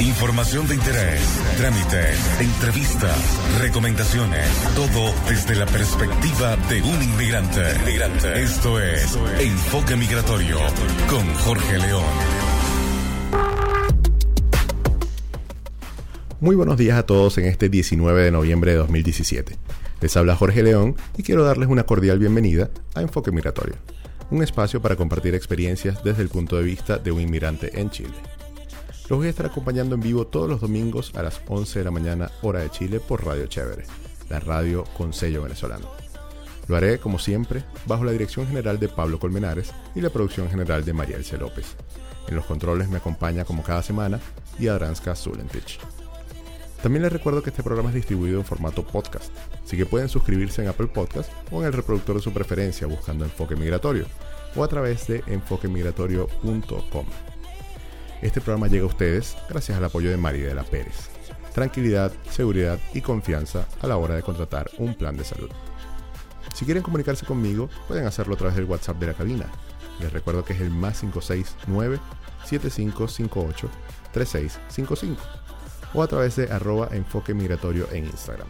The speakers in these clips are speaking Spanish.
Información de interés, trámites, entrevistas, recomendaciones, todo desde la perspectiva de un inmigrante. inmigrante. Esto es Enfoque Migratorio con Jorge León. Muy buenos días a todos en este 19 de noviembre de 2017. Les habla Jorge León y quiero darles una cordial bienvenida a Enfoque Migratorio, un espacio para compartir experiencias desde el punto de vista de un inmigrante en Chile. Los voy a estar acompañando en vivo todos los domingos a las 11 de la mañana hora de Chile por Radio Chévere, la radio con venezolano. Lo haré, como siempre, bajo la dirección general de Pablo Colmenares y la producción general de María Elce López. En los controles me acompaña como cada semana Yadranska Zulentich. También les recuerdo que este programa es distribuido en formato podcast, así que pueden suscribirse en Apple Podcast o en el reproductor de su preferencia buscando Enfoque Migratorio o a través de enfoquemigratorio.com. Este programa llega a ustedes gracias al apoyo de María de la Pérez. Tranquilidad, seguridad y confianza a la hora de contratar un plan de salud. Si quieren comunicarse conmigo, pueden hacerlo a través del WhatsApp de la cabina. Les recuerdo que es el más 569 7558 3655 o a través de arroba enfoque migratorio en Instagram.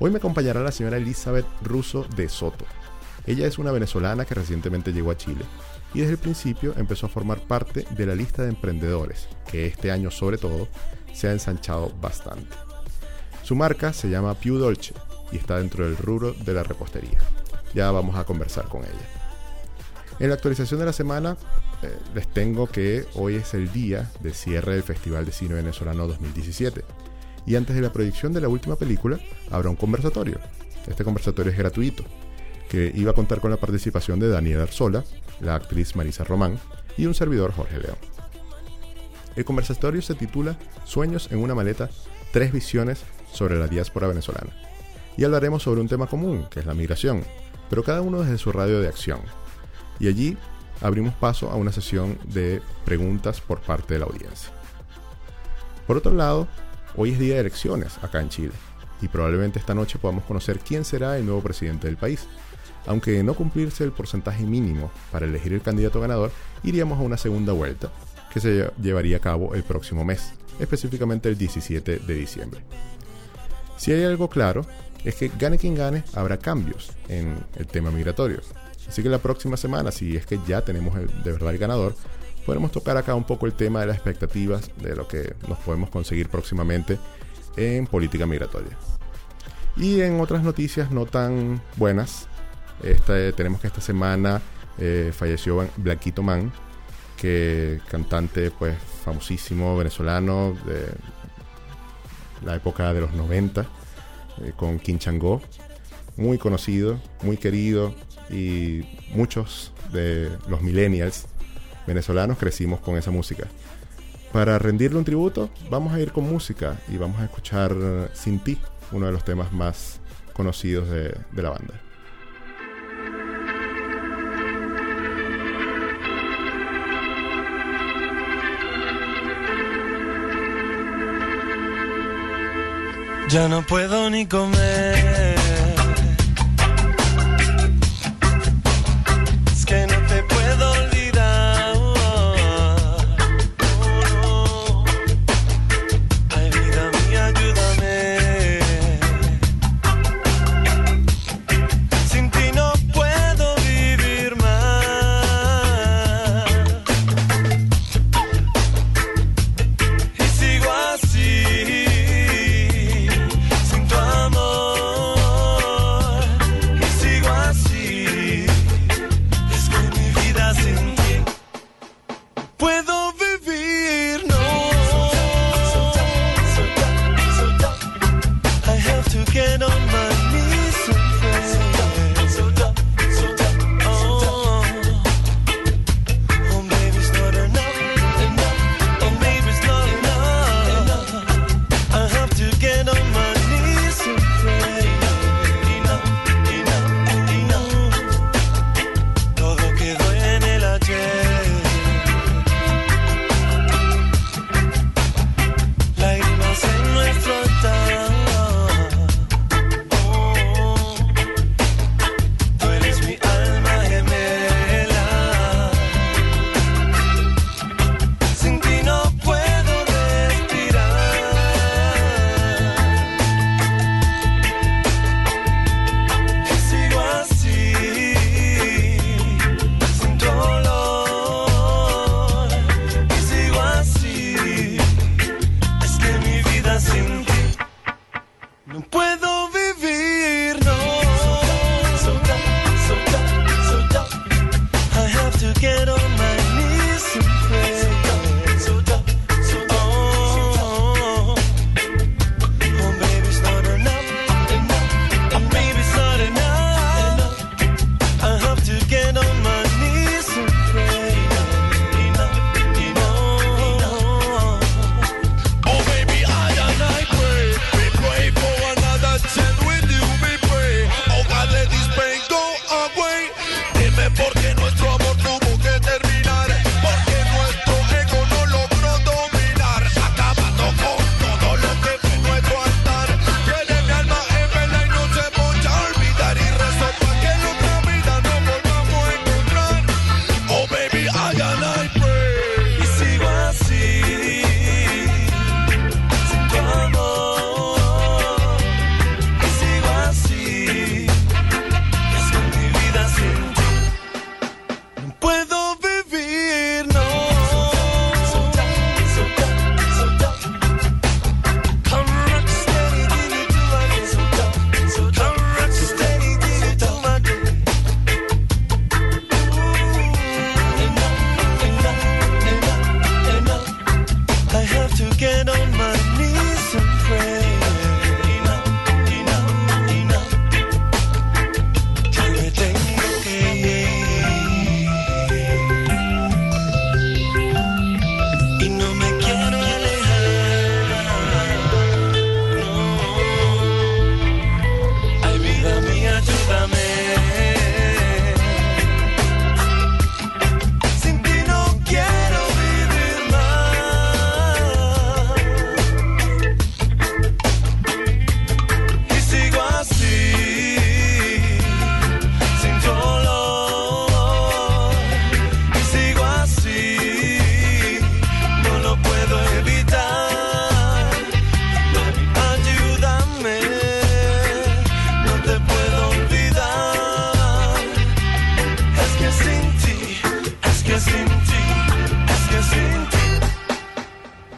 Hoy me acompañará la señora Elizabeth Russo de Soto. Ella es una venezolana que recientemente llegó a Chile y desde el principio empezó a formar parte de la lista de emprendedores, que este año sobre todo se ha ensanchado bastante. Su marca se llama Più Dolce y está dentro del rubro de la repostería. Ya vamos a conversar con ella. En la actualización de la semana eh, les tengo que hoy es el día de cierre del Festival de Cine Venezolano 2017. Y antes de la proyección de la última película, habrá un conversatorio. Este conversatorio es gratuito que iba a contar con la participación de Daniel Arzola, la actriz Marisa Román y un servidor Jorge León. El conversatorio se titula Sueños en una maleta, tres visiones sobre la diáspora venezolana. Y hablaremos sobre un tema común, que es la migración, pero cada uno desde su radio de acción. Y allí abrimos paso a una sesión de preguntas por parte de la audiencia. Por otro lado, hoy es día de elecciones acá en Chile, y probablemente esta noche podamos conocer quién será el nuevo presidente del país. Aunque de no cumplirse el porcentaje mínimo para elegir el candidato ganador, iríamos a una segunda vuelta que se llevaría a cabo el próximo mes, específicamente el 17 de diciembre. Si hay algo claro, es que gane quien gane, habrá cambios en el tema migratorio. Así que la próxima semana, si es que ya tenemos de verdad el ganador, podremos tocar acá un poco el tema de las expectativas de lo que nos podemos conseguir próximamente en política migratoria. Y en otras noticias no tan buenas, tenemos que esta semana eh, falleció Blanquito Man, que cantante pues famosísimo venezolano de la época de los 90 eh, con Quinchango, muy conocido, muy querido y muchos de los millennials venezolanos crecimos con esa música. Para rendirle un tributo, vamos a ir con música y vamos a escuchar Sin ti, uno de los temas más conocidos de la banda. Ya no puedo ni comer.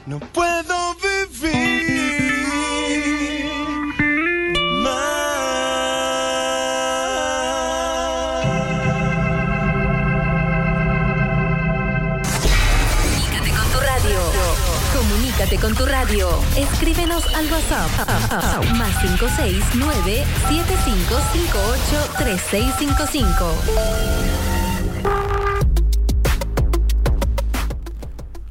No puedo vivir Comunícate con tu radio. Comunícate con tu radio. Escríbenos al WhatsApp. Más 569 7558 3655.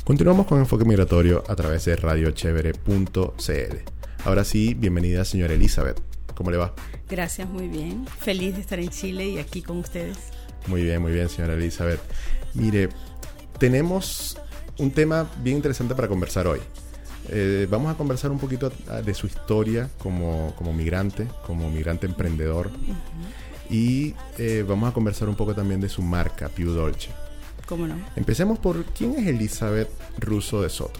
Continuamos con Enfoque Migratorio a través de radiochevere.cl. Ahora sí, bienvenida señora Elizabeth. ¿Cómo le va? Gracias, muy bien. Feliz de estar en Chile y aquí con ustedes. Muy bien, muy bien, señora Elizabeth. Mire, tenemos un tema bien interesante para conversar hoy. Eh, vamos a conversar un poquito de su historia como, como migrante, como migrante emprendedor. Y eh, vamos a conversar un poco también de su marca, Più Dolce. ¿Cómo no? Empecemos por quién es Elizabeth Russo de Soto.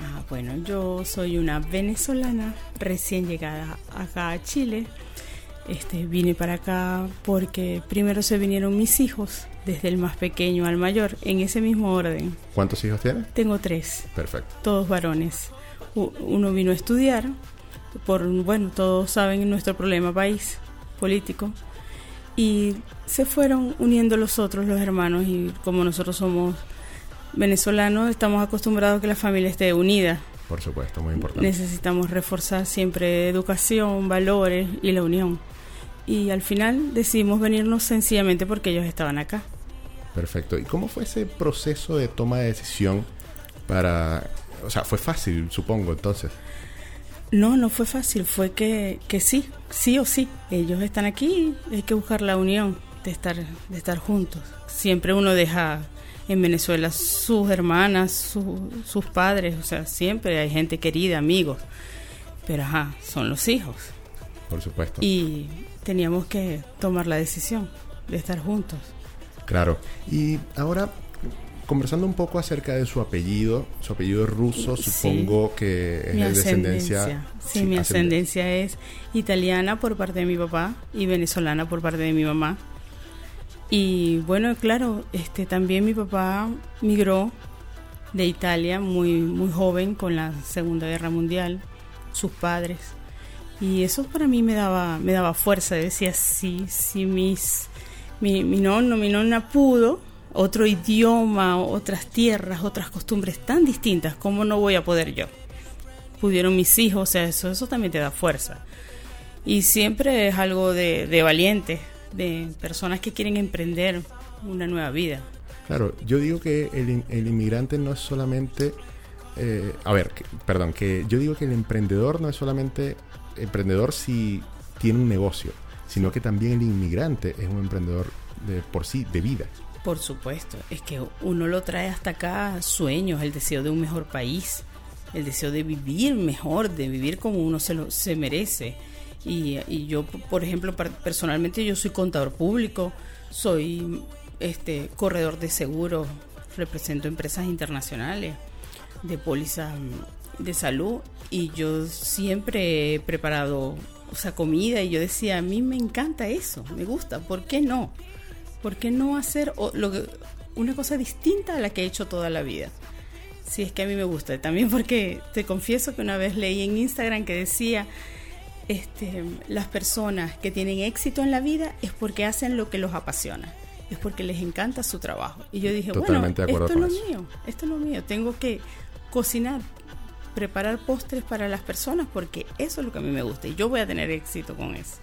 Ah, bueno, yo soy una venezolana recién llegada acá a Chile. Este, vine para acá porque primero se vinieron mis hijos, desde el más pequeño al mayor, en ese mismo orden. ¿Cuántos hijos tiene? Tengo tres, Perfecto. todos varones. Uno vino a estudiar, por, bueno, todos saben nuestro problema país político, y se fueron uniendo los otros, los hermanos, y como nosotros somos venezolanos, estamos acostumbrados a que la familia esté unida. Por supuesto, muy importante. Necesitamos reforzar siempre educación, valores y la unión. Y al final decidimos venirnos sencillamente porque ellos estaban acá. Perfecto. ¿Y cómo fue ese proceso de toma de decisión para... O sea, fue fácil, supongo, entonces. No, no fue fácil, fue que, que sí, sí o sí. Ellos están aquí, hay que buscar la unión de estar, de estar juntos. Siempre uno deja en Venezuela sus hermanas, su- sus padres, o sea, siempre hay gente querida, amigos. Pero ajá, son los hijos. Por supuesto. Y teníamos que tomar la decisión de estar juntos. Claro. Y ahora, conversando un poco acerca de su apellido, su apellido ruso, Sí. supongo que es mi de descendencia... ascendencia. Sí, mi ascendencia es italiana por parte de mi papá y venezolana por parte de mi mamá. Y bueno, claro, este también mi papá migró de Italia muy muy joven con la Segunda Guerra Mundial, sus padres. Y eso para mí me daba me daba fuerza, decía, sí, sí mis mi, mi nonno, mi nonna pudo, otro idioma, otras tierras, otras costumbres tan distintas, ¿cómo no voy a poder yo? Pudieron mis hijos, o sea, eso, eso también te da fuerza. Y siempre es algo de, de valientes, de personas que quieren emprender una nueva vida. Claro, yo digo que el, el inmigrante no es solamente... eh, a ver, perdón, que yo digo que el emprendedor no es solamente emprendedor si tiene un negocio, sino que también el inmigrante es un emprendedor de por sí, de vida. Por supuesto, es que uno lo trae hasta acá sueños, el deseo de un mejor país, el deseo de vivir mejor, de vivir como uno se lo se merece. Y, y yo, por ejemplo, personalmente yo soy contador público, soy este corredor de seguros, represento empresas internacionales de póliza mm, de salud y yo siempre he preparado o sea, comida y yo decía, a mí me encanta eso, me gusta, ¿por qué no? ¿Por qué no hacer o- lo que- una cosa distinta a la que he hecho toda la vida? Si es que a mí me gusta. También porque te confieso que una vez leí en Instagram que decía, este, las personas que tienen éxito en la vida es porque hacen lo que los apasiona, es porque les encanta su trabajo. Y yo dije, Totalmente bueno, esto es lo mío, esto es lo mío, tengo que cocinar, preparar postres para las personas porque eso es lo que a mí me gusta y yo voy a tener éxito con eso.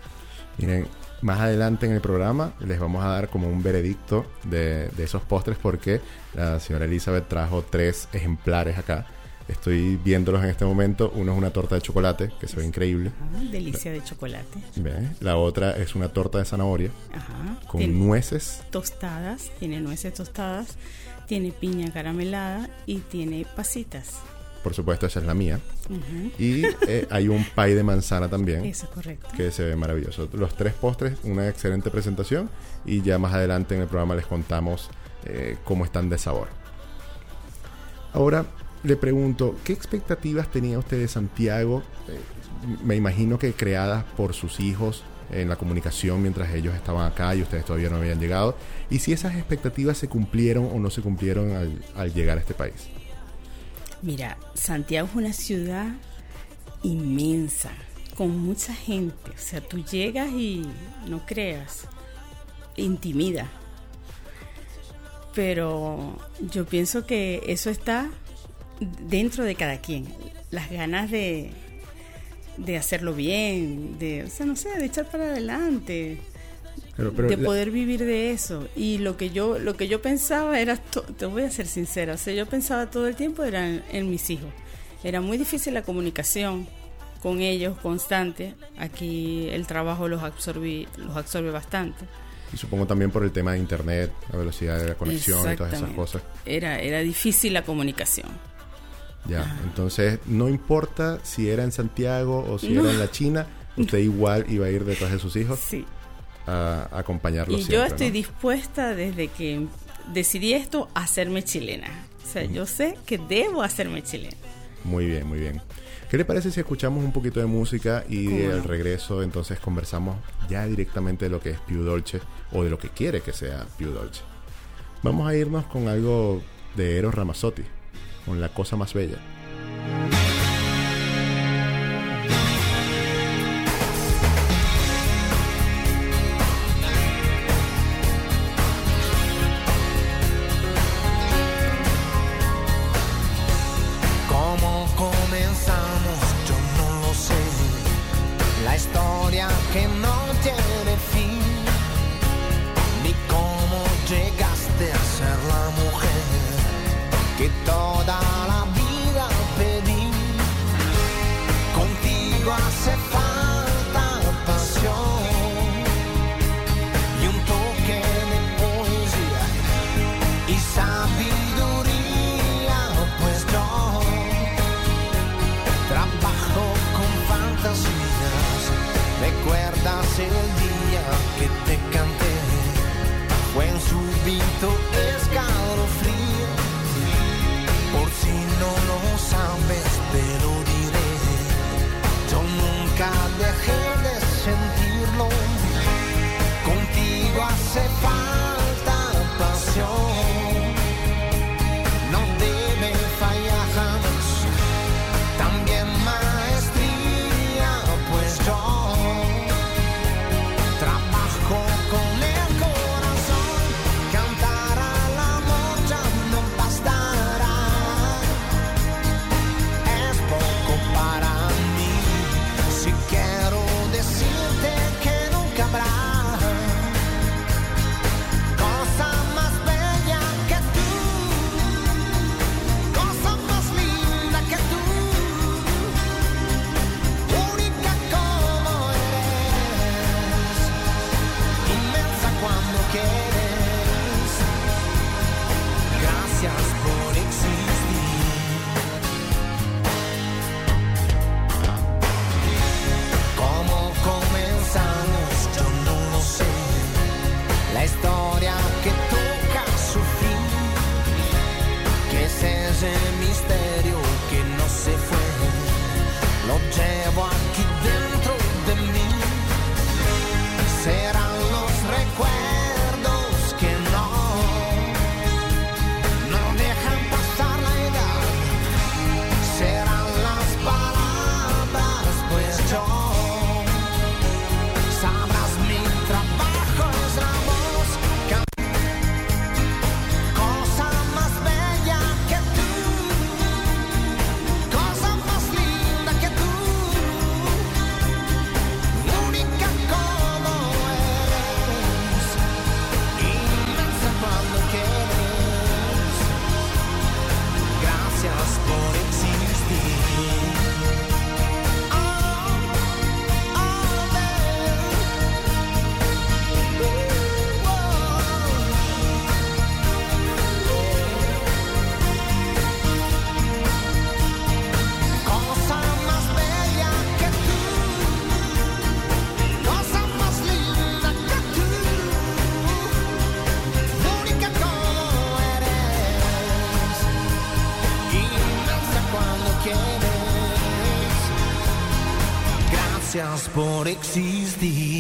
Miren, más adelante en el programa les vamos a dar como un veredicto de, de esos postres porque la señora Elizabeth trajo tres ejemplares acá. Estoy viéndolos en este momento. Uno es una torta de chocolate, que se ve increíble. Ah, delicia de chocolate. ¿Ve? La otra es una torta de zanahoria Ajá. con Tiene nueces. tostadas, tiene nueces tostadas, tiene piña caramelada y tiene pasitas. Por supuesto, esa es la mía. Y eh, hay un pie de manzana también. Eso es correcto. que se ve maravilloso. Los tres postres, una excelente presentación y ya más adelante en el programa les contamos eh, cómo están de sabor. Ahora le pregunto, ¿qué expectativas tenía usted de Santiago? Eh, me imagino que creadas por sus hijos en la comunicación mientras ellos estaban acá y ustedes todavía no habían llegado. Y si esas expectativas se cumplieron o no se cumplieron al, al llegar a este país. Mira, Santiago es una ciudad inmensa, con mucha gente. O sea, tú llegas y no creas, intimida. Pero yo pienso que eso está dentro de cada quien. Las ganas de, de hacerlo bien, de, o sea, no sé, de echar para adelante, Pero- pero de la- poder vivir de eso. Y lo que yo, lo que yo pensaba era, to- te voy a ser sincera, o sea, yo pensaba todo el tiempo era en, en mis hijos. Era muy difícil la comunicación con ellos constante. Aquí el trabajo los absorbe, los absorbe bastante. y supongo también por el tema de internet, la velocidad de la conexión y todas esas cosas. Era, era difícil la comunicación. Ya, entonces no importa si era en Santiago o si No. era en la China, usted igual iba a ir detrás de sus hijos Sí. A, Y siempre, yo estoy ¿no? dispuesta desde que decidí esto a hacerme chilena. O sea, yo sé que debo hacerme chilena. Muy bien, muy bien. ¿Qué le parece si escuchamos un poquito de música y al regreso entonces conversamos ya directamente de lo que es Più Dolce o de lo que quiere que sea Più Dolce? Vamos a irnos con algo de Eros Ramazzotti, con La Cosa Más Bella. Gracias por existir. Gracias por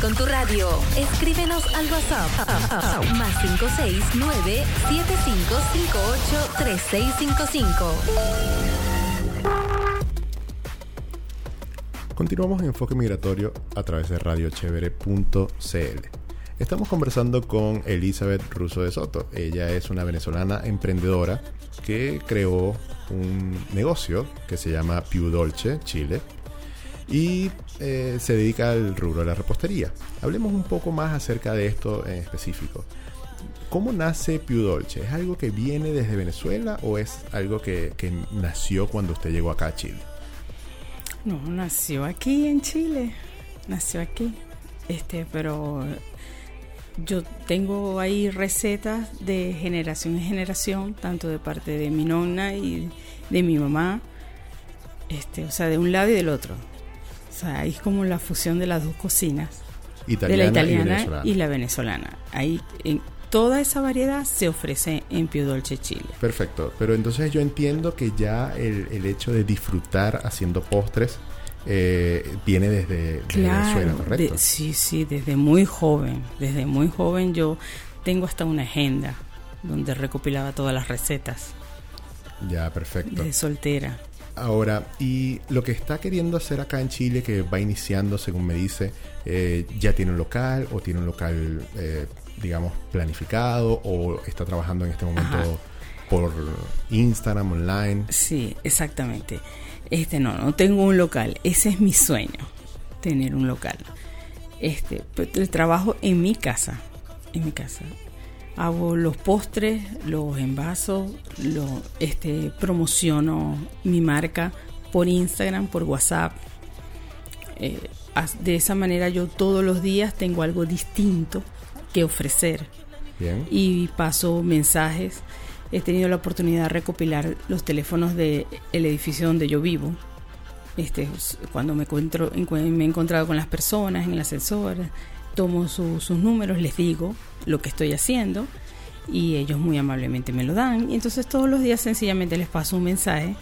Con tu radio. Escríbenos al WhatsApp. Más 569 7558 3655. Continuamos en Enfoque Migratorio a través de radiochevere.cl. Estamos conversando con Elizabeth Russo de Soto. Ella es una venezolana emprendedora que creó un negocio que se llama Più Dolce Chile y eh, se dedica al rubro de la repostería. Hablemos un poco más acerca de esto en específico. ¿Cómo nace Più Dolce? ¿Es algo que viene desde Venezuela o es algo que, que nació cuando usted llegó acá a Chile? No, nació aquí en Chile. Nació aquí. Este, pero yo tengo ahí recetas de generación en generación, tanto de parte de mi nonna y de mi mamá. Este, o sea, de un lado y del otro. O sea, es como la fusión de las dos cocinas. Italiana de la italiana y, la venezolana. Ahí en toda esa variedad se ofrece en Pio Dolce Chile. Perfecto, pero entonces yo entiendo que ya el, el hecho de disfrutar haciendo postres eh, viene desde, desde Venezuela, ¿correcto? de- sí, sí, desde muy joven. Desde muy joven yo tengo hasta una agenda donde recopilaba todas las recetas Ya, perfecto. de soltera. Ahora, y lo que está queriendo hacer acá en Chile, que va iniciando, según me dice, eh, ya tiene un local o tiene un local, eh, digamos, planificado o está trabajando en este momento Ajá. por Instagram, online. Sí, exactamente. Este no, no tengo un local. Ese es mi sueño, tener un local. Este, pero el trabajo en mi casa, en mi casa. Hago los postres, los envasos, lo, este, promociono mi marca por Instagram, por WhatsApp. Eh, de esa manera yo todos los días tengo algo distinto que ofrecer Bien. y paso mensajes. He tenido la oportunidad de recopilar los teléfonos del edificio donde yo vivo. Este, cuando me encuentro, encue- me he encontrado con las personas en el ascensor, tomo su- sus números, les digo lo que estoy haciendo y ellos muy amablemente me lo dan. Y entonces todos los días sencillamente les paso un mensaje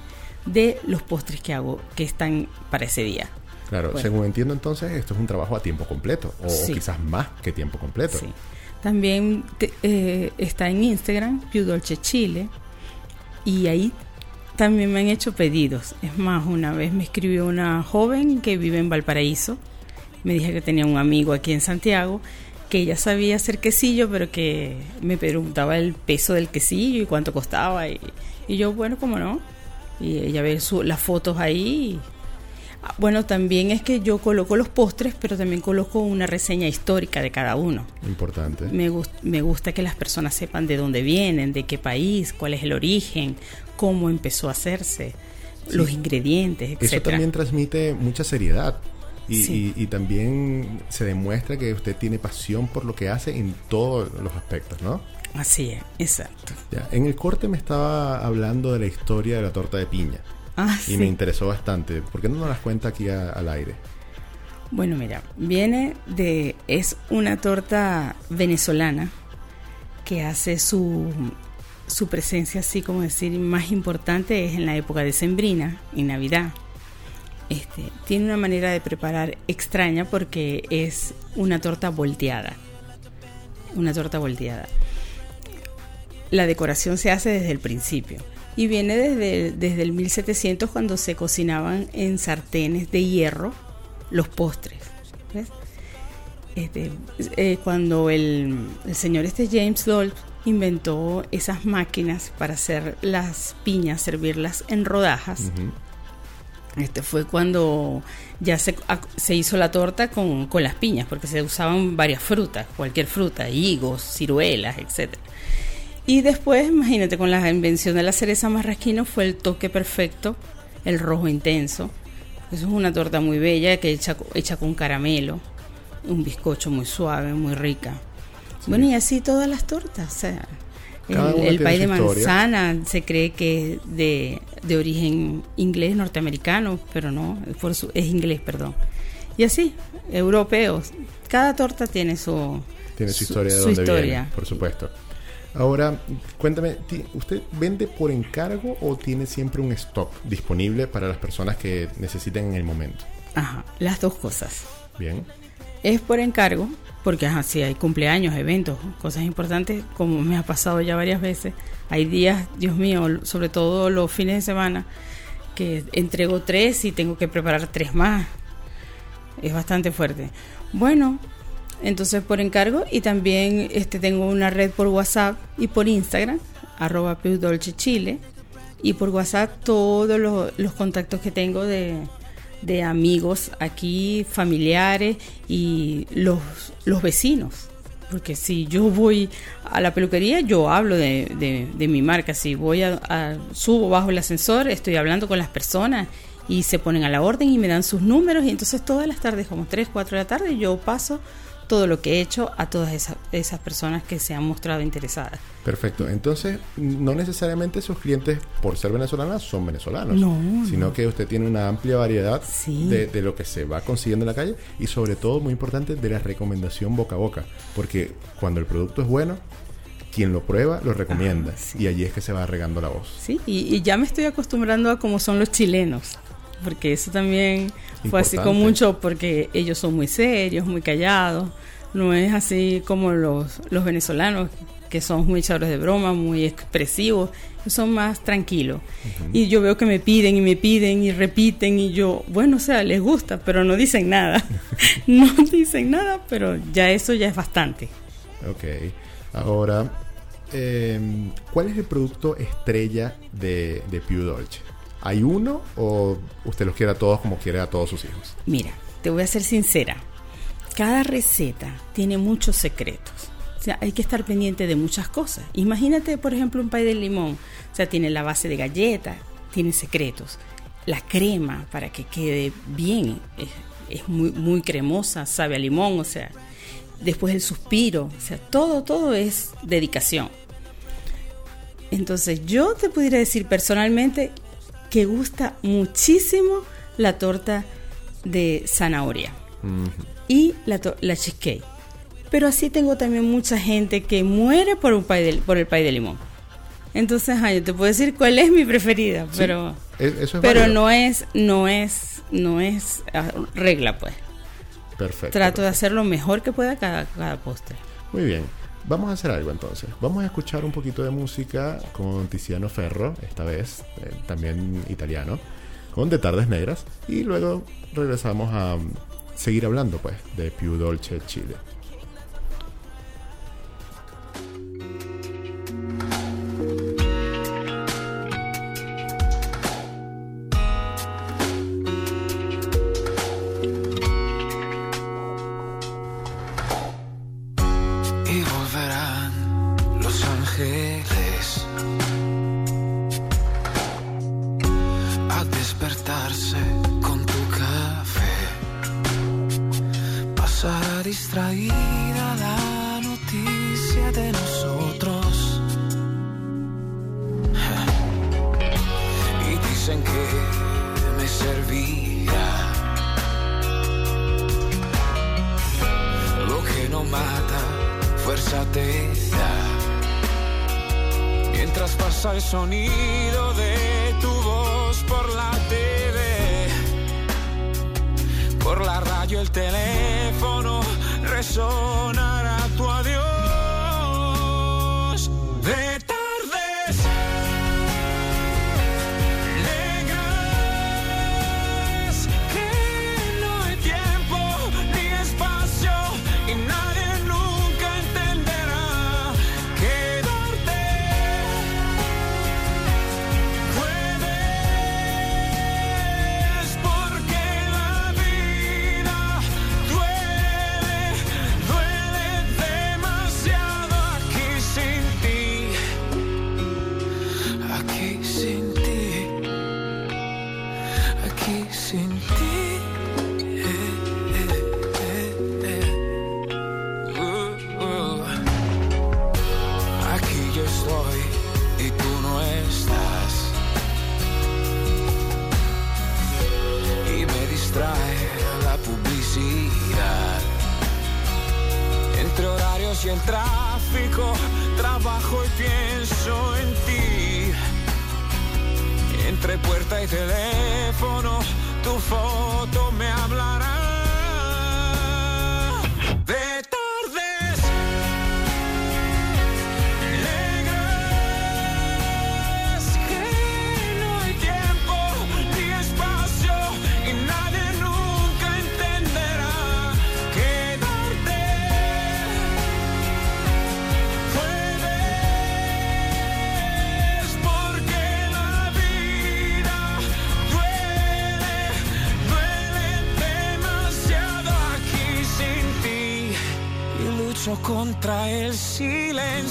de los postres que hago que están para ese día. Claro, Bueno. según entiendo entonces, esto es un trabajo a tiempo completo o, quizás más que tiempo completo. Sí. También te- eh, está en Instagram, Più Dolce Chile, y ahí también me han hecho pedidos. Es más, una vez me escribió una joven que vive en Valparaíso, me dije que tenía un amigo aquí en Santiago, que ella sabía hacer quesillo, pero que me preguntaba el peso del quesillo y cuánto costaba, y, y yo, bueno, cómo no, y ella ve su- las fotos ahí. y- Ah, Bueno, también es que yo coloco los postres, pero también coloco una reseña histórica de cada uno. Importante. Me, me gusta que las personas sepan de dónde vienen, de qué país, cuál es el origen, cómo empezó a hacerse, los ingredientes, Eso etcétera. también transmite mucha seriedad. Y, Sí. y- y también se demuestra que usted tiene pasión por lo que hace en todos los aspectos, ¿no? Así es, exacto. Ya, En el corte me estaba hablando de la historia de la torta de piña. Ah, Y sí. me interesó bastante. ¿Por qué no nos las cuenta aquí a- al aire? Bueno, mira, viene de es una torta venezolana que hace su su presencia así como decir más importante es en la época de sembrina, en Navidad. Este, tiene una manera de preparar extraña porque es una torta volteada. Una torta volteada. La decoración se hace desde el principio y viene desde, desde el 1700 cuando se cocinaban en sartenes de hierro los postres. Este, eh, cuando el, el señor este James Dolph inventó esas máquinas para hacer las piñas, servirlas en rodajas. Este fue cuando ya se, se hizo la torta con, con las piñas, porque se usaban varias frutas, cualquier fruta, higos, ciruelas, etc. Y después, imagínate, con la invención de la cereza marrasquino fue el toque perfecto, el rojo intenso. Eso es una torta muy bella que hecha, hecha con caramelo, un bizcocho muy suave, muy rica. Bueno, y así todas las tortas, o sea, el, el pay de historia. manzana se cree que es de, de origen inglés norteamericano, pero no, es por su- es inglés, perdón. Y así, europeos. Cada torta tiene su, Tiene su historia de su dónde historia. viene, por supuesto. Ahora, cuéntame, ¿usted vende por encargo o tiene siempre un stock disponible para las personas que necesiten en el momento? Ajá, las dos cosas. Bien. Es por encargo, porque así hay cumpleaños, eventos, cosas importantes, como me ha pasado ya varias veces. Hay días, Dios mío, sobre todo los fines de semana, que entrego tres y tengo que preparar tres más. Es bastante fuerte. Bueno, entonces por encargo y también este tengo una red por WhatsApp y por Instagram, arroba Chile, y por WhatsApp todos los, los contactos que tengo de, de amigos aquí, familiares y los, los vecinos. Porque si yo voy a la peluquería, yo hablo de, de, mi marca. Si voy a, subo bajo el ascensor, estoy hablando con las personas y se ponen a la orden y me dan sus números. Y entonces todas las tardes, como 3, 4 de la tarde, yo paso todo lo que he hecho a todas esas, esas personas que se han mostrado interesadas. Perfecto. Entonces, no necesariamente sus clientes, por ser venezolanas, son venezolanos. No. Sino que usted tiene una amplia variedad de, de, lo que se va consiguiendo en la calle y sobre todo, muy importante, de la recomendación boca a boca. Porque cuando el producto es bueno, quien lo prueba lo recomienda. Ah, y allí es que se va regando la voz. Sí, y, y ya me estoy acostumbrando a cómo son los chilenos porque eso también fue así con mucho, porque ellos son muy serios, muy callados, no es así como los, los venezolanos, que son muy echadores de broma, muy expresivos, son más tranquilos. Y yo veo que me piden y me piden y repiten y yo, bueno, o sea, les gusta, pero no dicen nada. no dicen nada, pero ya eso ya es bastante. Ok. Ahora, em, ¿cuál es el producto estrella de, de Più Dolce? ¿Hay uno o usted los quiere a todos como quiere a todos sus hijos? Mira, te voy a ser sincera. Cada receta tiene muchos secretos. O sea, hay que estar pendiente de muchas cosas. Imagínate, por ejemplo, un pay de limón. O sea, tiene la base de galleta, tiene secretos. La crema para que quede bien, es, muy, muy cremosa, sabe a limón, o sea. Después el suspiro, o sea, todo, todo es dedicación. Entonces, yo te pudiera decir personalmente que gusta muchísimo la torta de zanahoria y la, la cheesecake. Pero así tengo también mucha gente que muere por, un pay por el pay de limón. Entonces, yo te puedo decir cuál es mi preferida, pero, pero no es, no es, no es ah, regla, pues. Perfecto. Trato de hacer lo mejor que pueda cada, cada postre. Muy bien. Vamos a hacer algo entonces. Vamos a escuchar un poquito de música con Tiziano Ferro, esta vez, eh, también italiano, con De Tardes Negras. Y luego regresamos a mm, seguir hablando, pues, de Più Dolce Chile.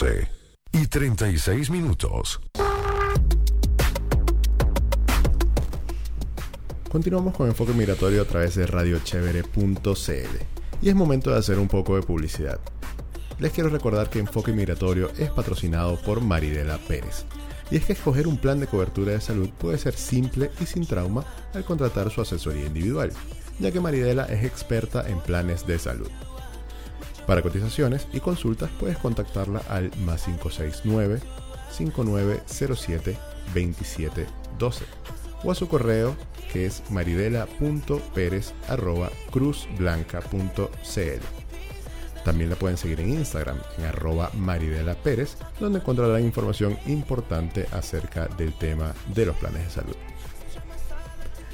11 y 36 minutos. Continuamos con Enfoque Migratorio a través de radiochevere.cl y es momento de hacer un poco de publicidad. Les quiero recordar que Enfoque Migratorio es patrocinado por Maridela Pérez. Y es que escoger un plan de cobertura de salud puede ser simple y sin trauma al contratar su asesoría individual, ya que Maridela es experta en planes de salud. Para cotizaciones y consultas puedes contactarla al más 569 5907 2712 o a su correo que es maridela.perez.cruzblanca.cl. También la pueden seguir en Instagram en arroba Maridela Pérez, donde encontrarán información importante acerca del tema de los planes de salud.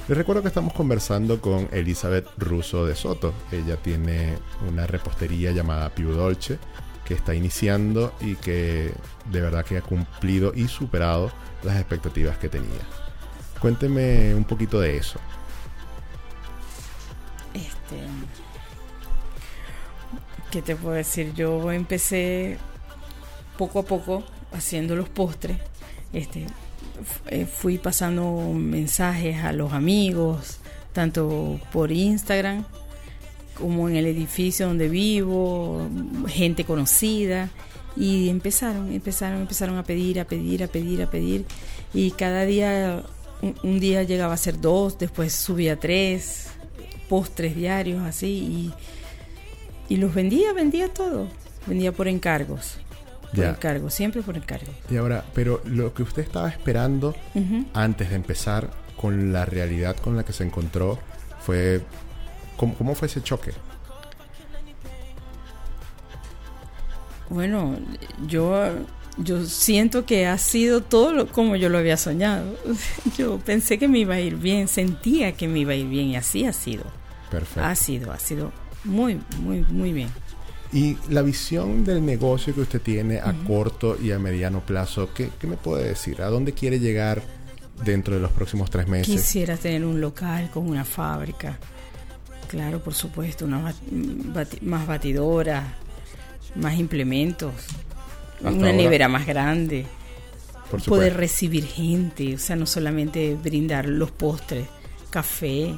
Les recuerdo que estamos conversando con Elizabeth Russo de Soto. Ella tiene una repostería llamada Più Dolce que está iniciando y que de verdad que ha cumplido y superado las expectativas que tenía. Cuénteme un poquito de eso. Este, ¿Qué te puedo decir? Yo empecé poco a poco haciendo los postres. Este, eh, fui pasando mensajes a los amigos, tanto por Instagram como en el edificio donde vivo, gente conocida. Y empezaron, empezaron, empezaron a pedir, a pedir, a pedir, a pedir. Y cada día, un, un día llegaba a ser dos, después subía tres, postres diarios, así. Y, y los vendía, vendía todo. Vendía por encargos. Por Ya. encargo, siempre por encargo. Y ahora, pero lo que usted estaba esperando antes de empezar con la realidad con la que se encontró fue... ¿Cómo, cómo fue ese choque? Bueno, yo, yo siento que ha sido todo lo- como yo lo había soñado. Yo pensé que me iba a ir bien, sentía que me iba a ir bien y así ha sido. Perfecto. Ha sido, ha sido muy, muy, muy bien. Y la visión del negocio que usted tiene a corto y a mediano plazo, ¿qué, qué me puede decir? ¿A dónde quiere llegar dentro de los próximos tres meses? Quisiera tener un local con una fábrica. Claro, por supuesto, una bat- más batidoras, más implementos, Hasta una ahora, nevera más grande, Por poder recibir gente, o sea, no solamente brindar los postres, café,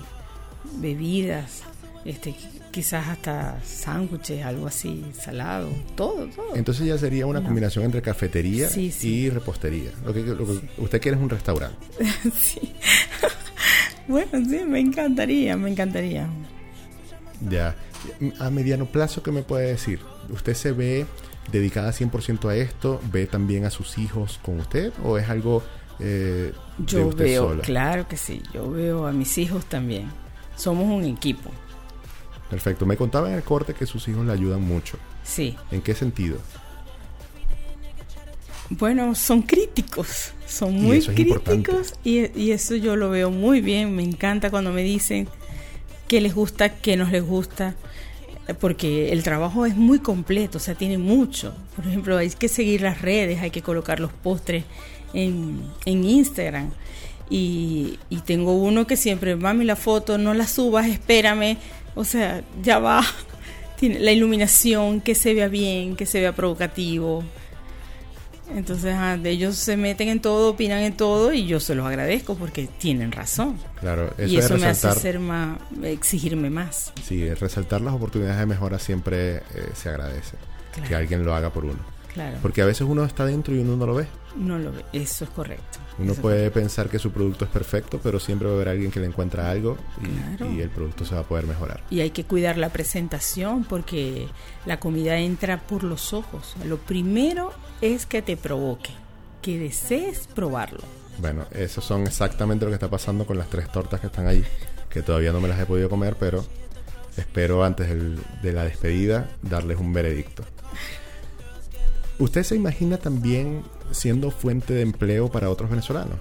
bebidas, este, quizás hasta sándwiches, algo así, salado, todo, todo. Entonces ya sería una No. combinación entre cafetería Sí, sí. y repostería. Lo que, lo que usted quiere es un restaurante. Sí. bueno, sí, me encantaría, me encantaría. Ya. A mediano plazo, ¿qué me puede decir? ¿Usted se ve dedicada 100% a esto? ¿Ve también a sus hijos con usted? ¿O es algo eh, de Yo usted veo, sola? claro que sí, yo veo a mis hijos también. Somos un equipo, Perfecto. Me contaba en el corte que sus hijos le ayudan mucho. sí. ¿En qué sentido? Bueno, son críticos, son muy críticos y, y eso yo lo veo muy bien. Me encanta cuando me dicen qué les gusta, qué no les gusta, porque el trabajo es muy completo, o sea, tiene mucho. Por ejemplo, hay que seguir las redes, hay que colocar los postres en, en Instagram. Y, y tengo uno que siempre, mami, la foto, no la subas, espérame. O sea, ya va. Tiene la iluminación, que se vea bien, que se vea provocativo. Entonces, ah, ellos se meten en todo, opinan en todo y yo se los agradezco porque tienen razón. Claro, eso y eso es me hace ser más, exigirme más. sí, resaltar las oportunidades de mejora siempre eh, se agradece. Claro. Que alguien lo haga por uno. Claro. Porque a veces uno está dentro y uno no lo ve. No lo ve. Eso es correcto. Uno puede pensar que su producto es perfecto, pero siempre va a haber alguien que le encuentra algo y, Claro. y el producto se va a poder mejorar. Y hay que cuidar la presentación porque la comida entra por los ojos. Lo primero es que te provoque, que desees probarlo. Bueno, eso son exactamente lo que está pasando con las tres tortas que están ahí, que todavía no me las he podido comer, pero espero antes del- de la despedida darles un veredicto. ¿Usted se imagina también siendo fuente de empleo para otros venezolanos?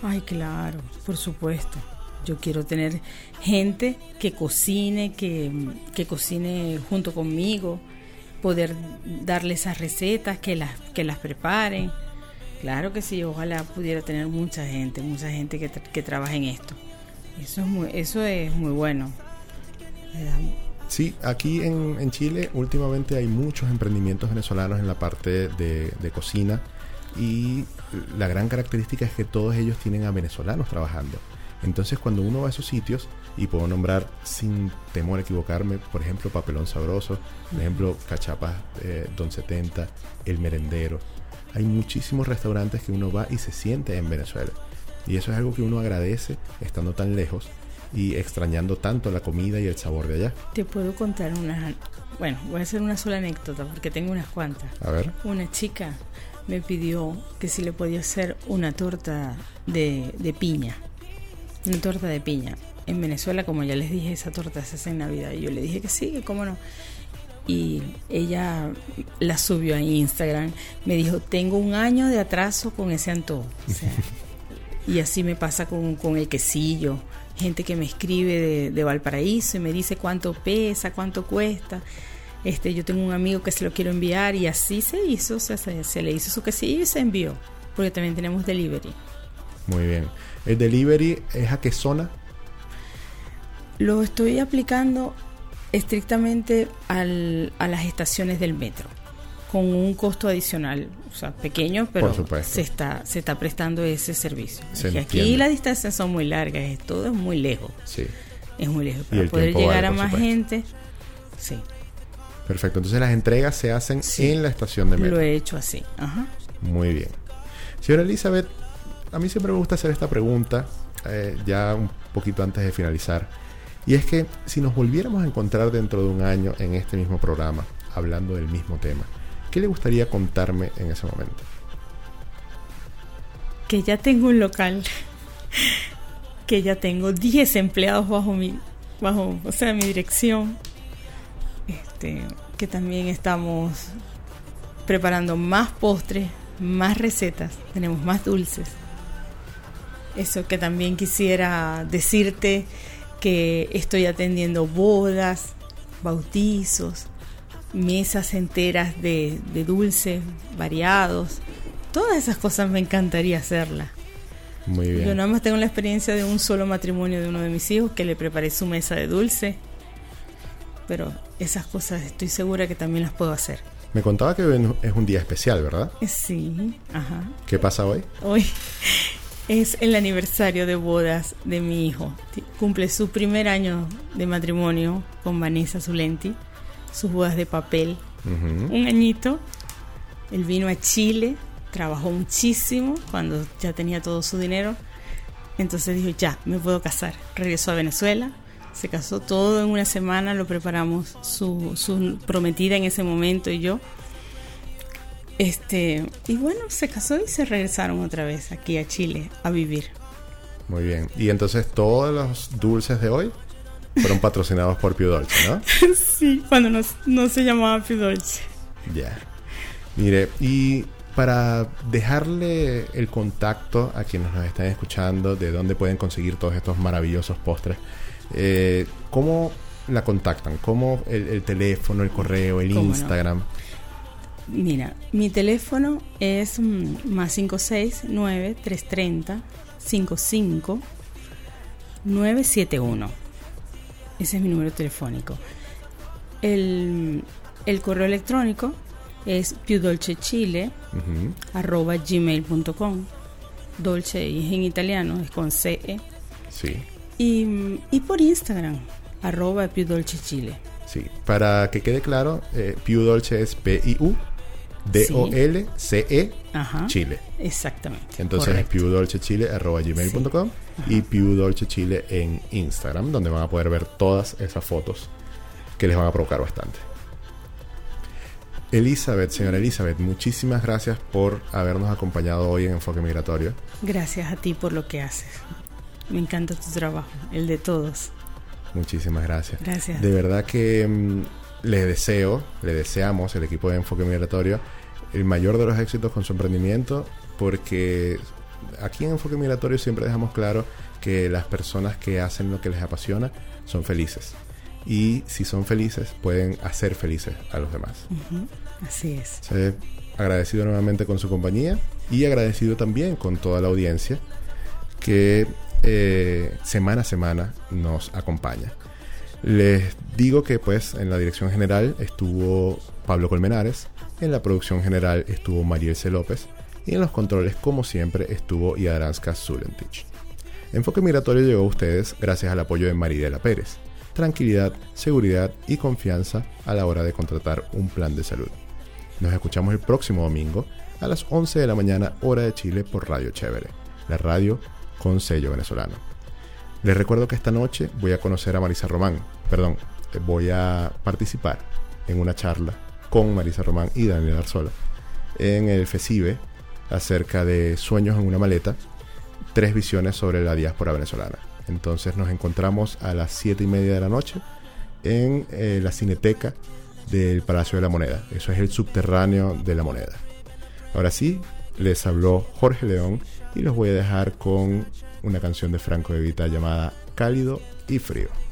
Ay, claro, por supuesto. Yo quiero tener gente que cocine, que, que cocine junto conmigo, poder darle esas recetas, que las, que las preparen. Claro que sí, ojalá pudiera tener mucha gente, mucha gente que, que trabaje en esto. Eso es muy, eso es muy bueno. Sí, aquí en, en Chile últimamente hay muchos emprendimientos venezolanos en la parte de, de cocina y la gran característica es que todos ellos tienen a venezolanos trabajando. Entonces cuando uno va a esos sitios, y puedo nombrar sin temor a equivocarme, por ejemplo Papelón Sabroso, por ejemplo Cachapas eh, Don 70, El Merendero, hay muchísimos restaurantes que uno va y se siente en Venezuela. Y eso es algo que uno agradece estando tan lejos y extrañando tanto la comida y el sabor de allá. Te puedo contar una, bueno, voy a hacer una sola anécdota porque tengo unas cuantas. A ver. Una chica me pidió que si le podía hacer una torta de, de piña. Una torta de piña. En Venezuela, como ya les dije, esa torta se hace en Navidad. Y yo le dije que sí, que cómo no. Y ella la subió a Instagram. Me dijo, tengo un año de atraso con ese antojo. O sea, y así me pasa con, con el quesillo. Gente que me escribe de, de Valparaíso y me dice cuánto pesa, cuánto cuesta. Este, yo tengo un amigo que se lo quiero enviar y así se hizo, o sea, se, se le hizo su quesillo y se envió. Porque también tenemos delivery. Muy bien. ¿El delivery es a qué zona? Lo estoy aplicando estrictamente al- a las estaciones del metro, con un costo adicional, o sea, pequeño, pero se está se está prestando ese servicio. Se Porque aquí las distancias son muy largas, todo es muy lejos, Sí. es muy lejos. Y Para poder llegar vale, a más supuesto. gente, sí, Perfecto. Entonces las entregas se hacen Sí. en la estación de metro. lo he hecho así. Ajá. Muy bien. Señora Elizabeth, a mí siempre me gusta hacer esta pregunta, eh, ya un poquito antes de finalizar. Y es que si nos volviéramos a encontrar dentro de un año en este mismo programa, hablando del mismo tema, ¿qué le gustaría contarme en ese momento? que ya tengo un local, que ya tengo 10 empleados bajo mi, bajo, o sea, mi dirección, este, que también estamos preparando más postres, más recetas, tenemos más dulces. Eso que también quisiera decirte que estoy atendiendo bodas, bautizos, mesas enteras de, de dulces variados. Todas esas cosas me encantaría hacerlas. Muy bien. Yo nada más tengo la experiencia de un solo matrimonio de uno de mis hijos que le preparé su mesa de dulce. Pero esas cosas estoy segura que también las puedo hacer. Me contaba que es un día especial, ¿verdad? Sí, ajá. ¿Qué pasa hoy? Hoy es el aniversario de bodas de mi hijo. Cumple su primer año de matrimonio con Vanessa Zulenti. Sus bodas de papel. Un añito. Él vino a Chile, trabajó muchísimo cuando ya tenía todo su dinero. Entonces dijo, ya, me puedo casar. Regresó a Venezuela, se casó todo en una semana, lo preparamos su, su prometida en ese momento y yo. Este, y bueno, se casó y se regresaron otra vez aquí a Chile a vivir. Muy bien. Y entonces todos los dulces de hoy fueron patrocinados por Pio Dolce, ¿no? sí, cuando no, no se llamaba Pidolce. Ya. Mire, y para dejarle el contacto a quienes nos están escuchando de dónde pueden conseguir todos estos maravillosos postres, eh, ¿cómo la contactan? ¿Cómo el, el teléfono, el correo, el. Instagram? Mira, mi teléfono es mm, más 569 330 55 971. Ese es mi número telefónico. El, el correo electrónico es piudolcechile arroba gmail.com. Dolce es en italiano, es con CE. Sí, Y, y por Instagram, arroba piudolcechile. sí. Para que quede claro, eh, Piu Dolce es P-I-U D-O-L-C-E Ajá. E, Chile. Exactamente. Entonces es correcto. piudolcechile.gmail.com y piudolchechile en Instagram, donde van a poder ver todas esas fotos que les van a provocar bastante. Elizabeth, señora Elizabeth, muchísimas gracias por habernos acompañado hoy en Enfoque Migratorio. Gracias a ti por lo que haces. Me encanta tu trabajo, el de todos. Muchísimas gracias. Gracias. De verdad que mm, les deseo, le deseamos el equipo de Enfoque Migratorio el mayor de los éxitos con su emprendimiento, porque aquí en Enfoque Migratorio siempre dejamos claro que las personas que hacen lo que les apasiona son felices. Y si son felices, pueden hacer felices a los demás. Así es. Entonces, agradecido nuevamente con su compañía y agradecido también con toda la audiencia que eh, semana a semana nos acompaña. Les digo que pues en la dirección general estuvo Pablo Colmenares, en la producción general estuvo Mariel C. López y en los controles como siempre estuvo Yaranska Zulentich. Enfoque Migratorio llegó a ustedes gracias al apoyo de Maridela Pérez. Tranquilidad, seguridad y confianza a la hora de contratar un plan de salud. Nos escuchamos el próximo domingo a las 11 de la mañana hora de Chile por Radio Chévere, la radio con sello venezolano. Les recuerdo que esta noche voy a conocer a Marisa Román, perdón, voy a participar en una charla con Marisa Román y Daniel Arzola en el FECIBE acerca de Sueños en una maleta, tres visiones sobre la diáspora venezolana. Entonces nos encontramos a las 7 y media de la noche en eh, la cineteca del Palacio de la Moneda. Eso es el subterráneo de la moneda. Ahora sí, les habló Jorge León y los voy a dejar con una canción de Franco de Vita llamada Cálido y Frío.